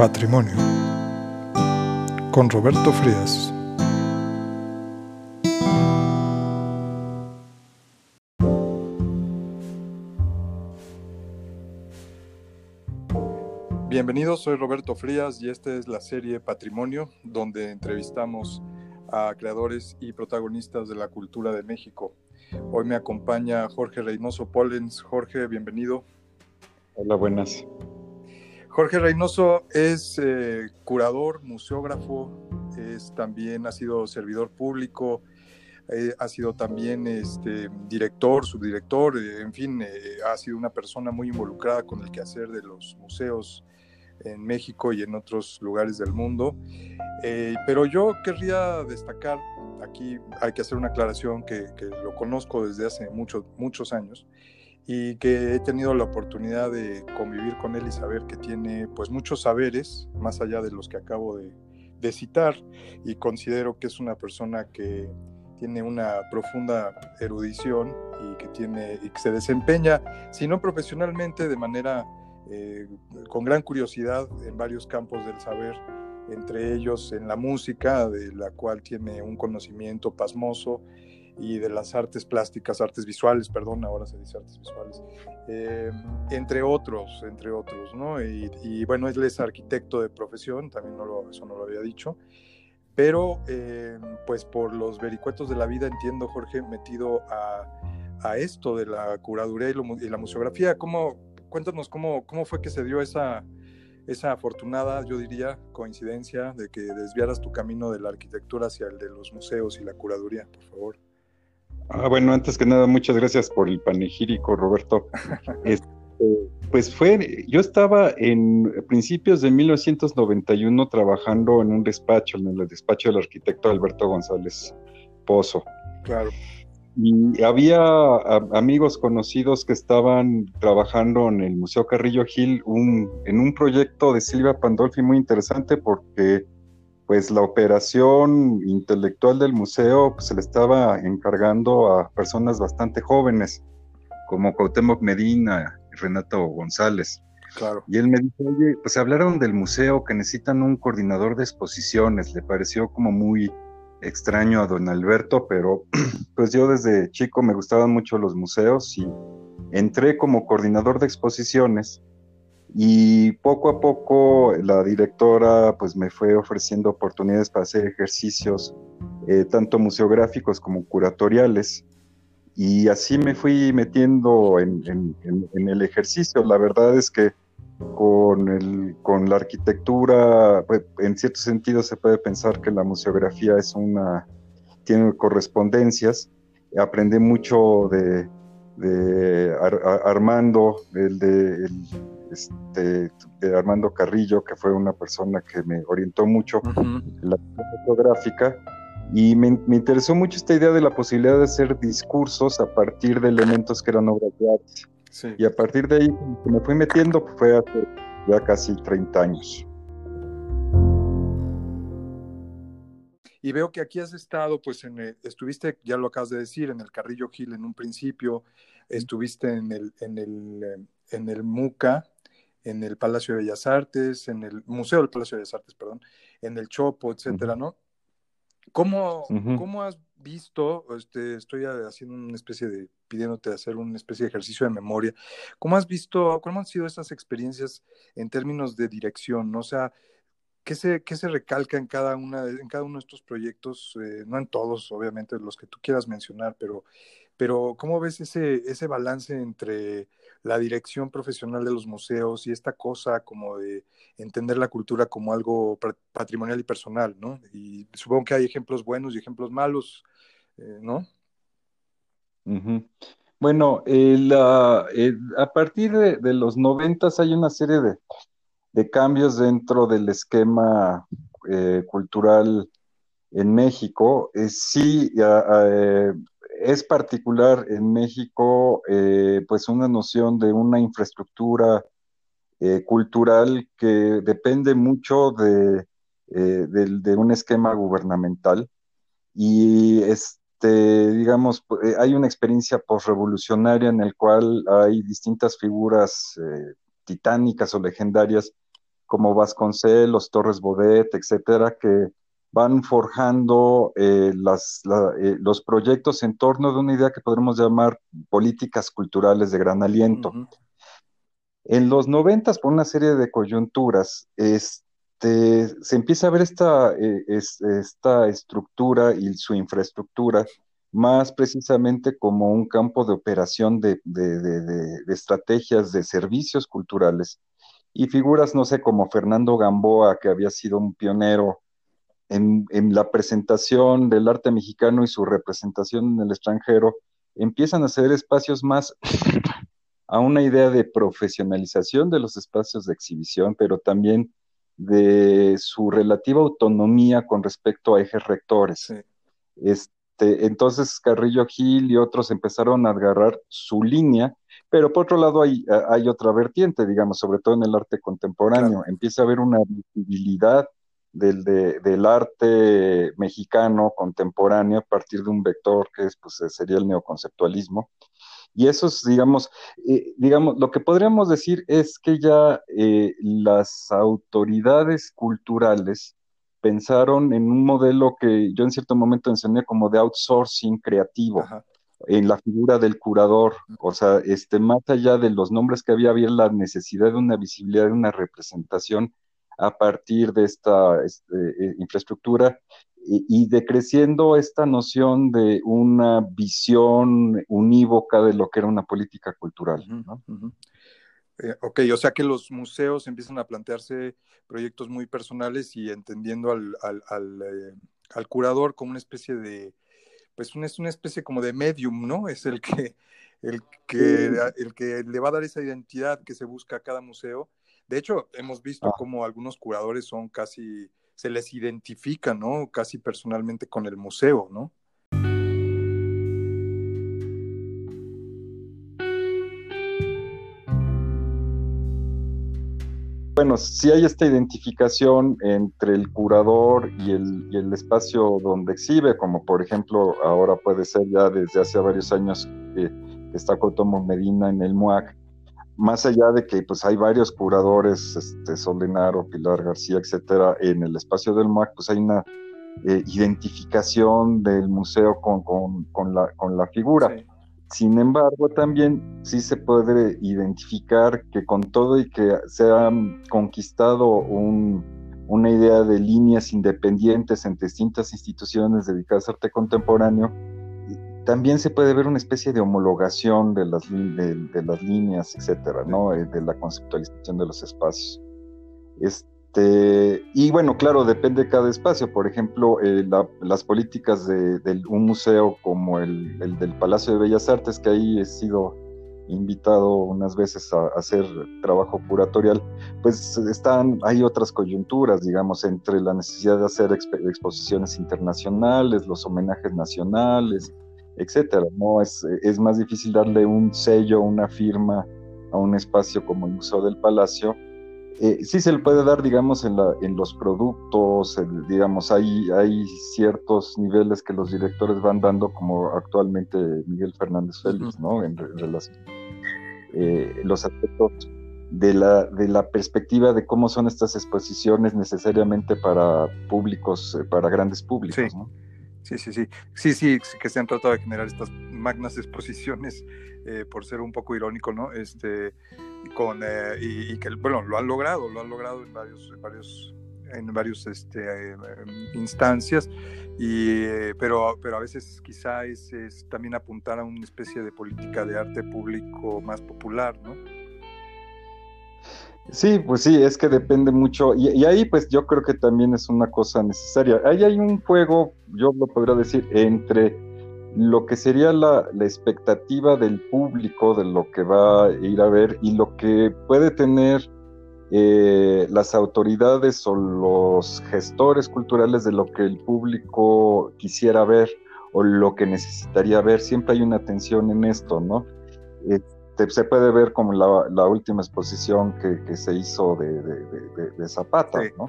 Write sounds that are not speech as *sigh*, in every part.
Patrimonio con Roberto Frías. Bienvenidos, soy Roberto Frías y esta es la serie Patrimonio, donde entrevistamos a creadores y protagonistas de la cultura de México. Hoy me acompaña Jorge Reynoso Pollens. Jorge, bienvenido. Hola, buenas. Jorge Reynoso es eh, curador, museógrafo, es también ha sido servidor público, eh, ha sido también este, director, subdirector, eh, en fin, ha sido una persona muy involucrada con el quehacer de los museos en México y en otros lugares del mundo. pero yo querría destacar, aquí hay que hacer una aclaración que, que lo conozco desde hace muchos, muchos años, y que he tenido la oportunidad de convivir con él y saber que tiene pues muchos saberes, más allá de los que acabo de, citar, y considero que es una persona que tiene una profunda erudición y que, tiene, y que se desempeña, si no profesionalmente, de manera eh, con gran curiosidad en varios campos del saber, entre ellos en la música, de la cual tiene un conocimiento pasmoso, y de las artes plásticas, artes visuales, perdón, ahora se dice artes visuales, eh, entre otros, entre otros, ¿no? Y, bueno, él es arquitecto de profesión, también no lo, eso no lo había dicho, pero eh, pues por los vericuetos de la vida entiendo, Jorge, metido a, a esto de la curaduría y, la museografía, ¿cómo, cuéntanos cómo, cómo fue que se dio esa, esa afortunada, yo diría, coincidencia de que desviaras tu camino de la arquitectura hacia el de los museos y la curaduría, por favor. Ah, bueno, antes que nada, muchas gracias por el panegírico, Roberto. *laughs* Este, pues fue, yo estaba en principios de 1991 trabajando en un despacho, en el despacho del arquitecto Alberto González Pozo. Claro. Y había amigos conocidos que estaban trabajando en el Museo Carrillo Gil un, en un proyecto de Silvia Pandolfi muy interesante porque pues la operación intelectual del museo pues, se le estaba encargando a personas bastante jóvenes, como Cuauhtémoc Medina y Renato González. Claro. Y él me dijo, oye, pues hablaron del museo que necesitan un coordinador de exposiciones. Le pareció como muy extraño a don Alberto, pero *clears throat* pues yo desde chico me gustaban mucho los museos y entré como coordinador de exposiciones y poco a poco la directora pues me fue ofreciendo oportunidades para hacer ejercicios eh, tanto museográficos como curatoriales y así me fui metiendo en, el ejercicio. La verdad es que con, el, con la arquitectura, pues, en cierto sentido se puede pensar que la museografía es una, tiene correspondencias. Aprendí mucho de, Armando, el de este, de Armando Carrillo, que fue una persona que me orientó mucho en la fotográfica, y me, interesó mucho esta idea de la posibilidad de hacer discursos a partir de elementos que eran obras de arte. Y a partir de ahí me fui metiendo, fue hace ya casi 30 años. Y veo que aquí has estado, pues en estuviste, ya lo acabas de decir, en el Carrillo Gil en un principio, estuviste en el, en el, eh, en el MUCA, en el Palacio de Bellas Artes, en el Museo del Palacio de Bellas Artes, perdón, en el Chopo, etcétera, ¿no? ¿Cómo, ¿Cómo, has visto, este, estoy haciendo una especie de, pidiéndote hacer una especie de ejercicio de memoria, ¿cómo has visto, cómo han sido estas experiencias en términos de dirección? O sea, ¿qué se, qué se recalca en cada, una, en cada uno de estos proyectos? Eh, no en todos, obviamente, los que tú quieras mencionar, pero, pero ¿cómo ves ese, ese balance entre la dirección profesional de los museos y esta cosa como de entender la cultura como algo patrimonial y personal, ¿no? Y supongo que hay ejemplos buenos y ejemplos malos, eh, ¿no? Bueno, a partir de, los noventas hay una serie de, cambios dentro del esquema eh, cultural en México. Eh, sí, es particular en México, eh, pues una noción de una infraestructura eh, cultural que depende mucho de, eh, de, un esquema gubernamental. Y este, digamos, hay una experiencia postrevolucionaria en el cual hay distintas figuras titánicas o legendarias como Vasconcelos, Torres Bodet, etcétera, que van forjando eh, las, eh, los proyectos en torno de una idea que podremos llamar políticas culturales de gran aliento. En los noventas, por una serie de coyunturas, este, se empieza a ver esta, eh, esta estructura y su infraestructura más precisamente como un campo de operación de, estrategias de servicios culturales y figuras, no sé, como Fernando Gamboa, que había sido un pionero en, la presentación del arte mexicano y su representación en el extranjero, empiezan a ser espacios más a una idea de profesionalización de los espacios de exhibición, pero también de su relativa autonomía con respecto a ejes rectores. Este, entonces Carrillo Gil y otros empezaron a agarrar su línea, pero por otro lado hay, hay otra vertiente, digamos, sobre todo en el arte contemporáneo. Empieza a haber una visibilidad del, del arte mexicano contemporáneo a partir de un vector que es, pues, sería el neoconceptualismo. Y eso es, digamos, eh, digamos, lo que podríamos decir es que ya eh, las autoridades culturales pensaron en un modelo que yo en cierto momento enseñé como de outsourcing creativo. en la figura del curador, o sea, este, más allá de los nombres que había, había la necesidad de una visibilidad, de una representación a partir de esta este, eh, infraestructura y, decreciendo esta noción de una visión unívoca de lo que era una política cultural. Eh, ok, o sea que los museos empiezan a plantearse proyectos muy personales y entendiendo al, al, eh, curador como una especie de, pues es una especie como de medium, ¿no? Es el que, el, que, el que le va a dar esa identidad que se busca a cada museo. De hecho, hemos visto ah. como algunos curadores son casi se les identifica, ¿no? Casi personalmente con el museo, ¿no? Bueno, sí hay esta identificación entre el curador y el, espacio donde exhibe, como por ejemplo ahora puede ser ya desde hace varios años que, está Cotomo Medina en el MUAC, más allá de que pues hay varios curadores, este, Solenaro, Pilar García, etcétera, en el espacio del MAC, pues hay una eh, identificación del museo con, con, la, con la figura. Sin embargo, también sí se puede identificar que con todo y que se ha conquistado una idea de líneas independientes entre distintas instituciones dedicadas al arte contemporáneo, también se puede ver una especie de homologación de las, de, las líneas, etcétera, ¿no? Eh, de la conceptualización de los espacios. Este, y bueno, claro, depende de cada espacio. Por ejemplo, eh, las políticas de, un museo como el, del Palacio de Bellas Artes, que ahí he sido invitado unas veces a, hacer trabajo curatorial, pues están, hay otras coyunturas, digamos, entre la necesidad de hacer exposiciones internacionales, los homenajes nacionales, etcétera. ¿no? Es, es más difícil darle un sello, una firma a un espacio como el Museo del Palacio. Eh, sí se le puede dar, digamos, en, la, en los productos, digamos, hay, hay ciertos niveles que los directores van dando, como actualmente Miguel Fernández Félix, ¿no? En, relación. Eh, los aspectos de la, de la perspectiva de cómo son estas exposiciones necesariamente para públicos, eh, para grandes públicos, ¿no? Sí, sí, sí. Sí, sí, que se han tratado de generar estas magnas exposiciones, eh, por ser un poco irónico, ¿no? Este, con, eh, y, que, bueno, lo han logrado, lo han logrado en varios, en varios, en varios este, eh, instancias, y, pero, pero a veces quizá es también apuntar a una especie de política de arte público más popular, ¿no? Sí, pues sí, es que depende mucho. Y, ahí pues yo creo que también es una cosa necesaria. Ahí hay un juego, yo lo podría decir, entre lo que sería la, expectativa del público de lo que va a ir a ver y lo que puede tener eh, las autoridades o los gestores culturales de lo que el público quisiera ver o lo que necesitaría ver. Siempre hay una tensión en esto, ¿no? Se puede ver como la, última exposición que, se hizo de, Zapata, ¿no?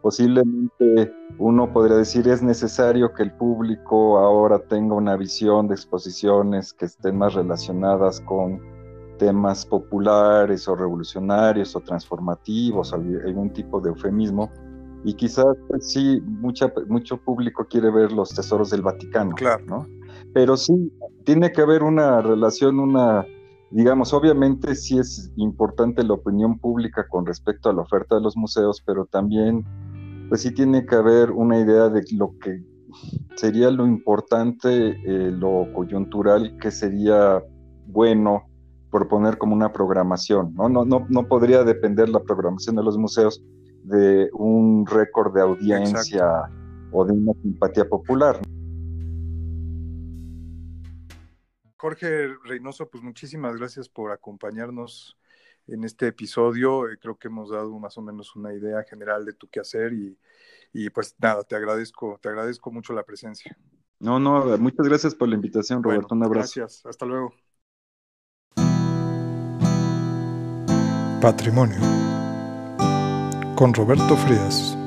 Posiblemente uno podría decir es necesario que el público ahora tenga una visión de exposiciones que estén más relacionadas con temas populares o revolucionarios o transformativos, algún tipo de eufemismo, y quizás pues, sí, mucha, mucho público quiere ver los tesoros del Vaticano, claro. ¿no? Pero sí, tiene que haber una relación, una, digamos, obviamente sí es importante la opinión pública con respecto a la oferta de los museos, pero también, pues sí tiene que haber una idea de lo que sería lo importante, eh, lo coyuntural, que sería bueno proponer como una programación, ¿no? No, no, no podría depender la programación de los museos de un récord de audiencia o de una simpatía popular. Jorge Reynoso, pues muchísimas gracias por acompañarnos en este episodio. Eh, creo que hemos dado más o menos una idea general de tu quehacer y, y pues nada, te agradezco, te agradezco mucho la presencia. No, no, muchas gracias por la invitación, Roberto. un abrazo. Gracias, hasta luego. Patrimonio con Roberto Frías.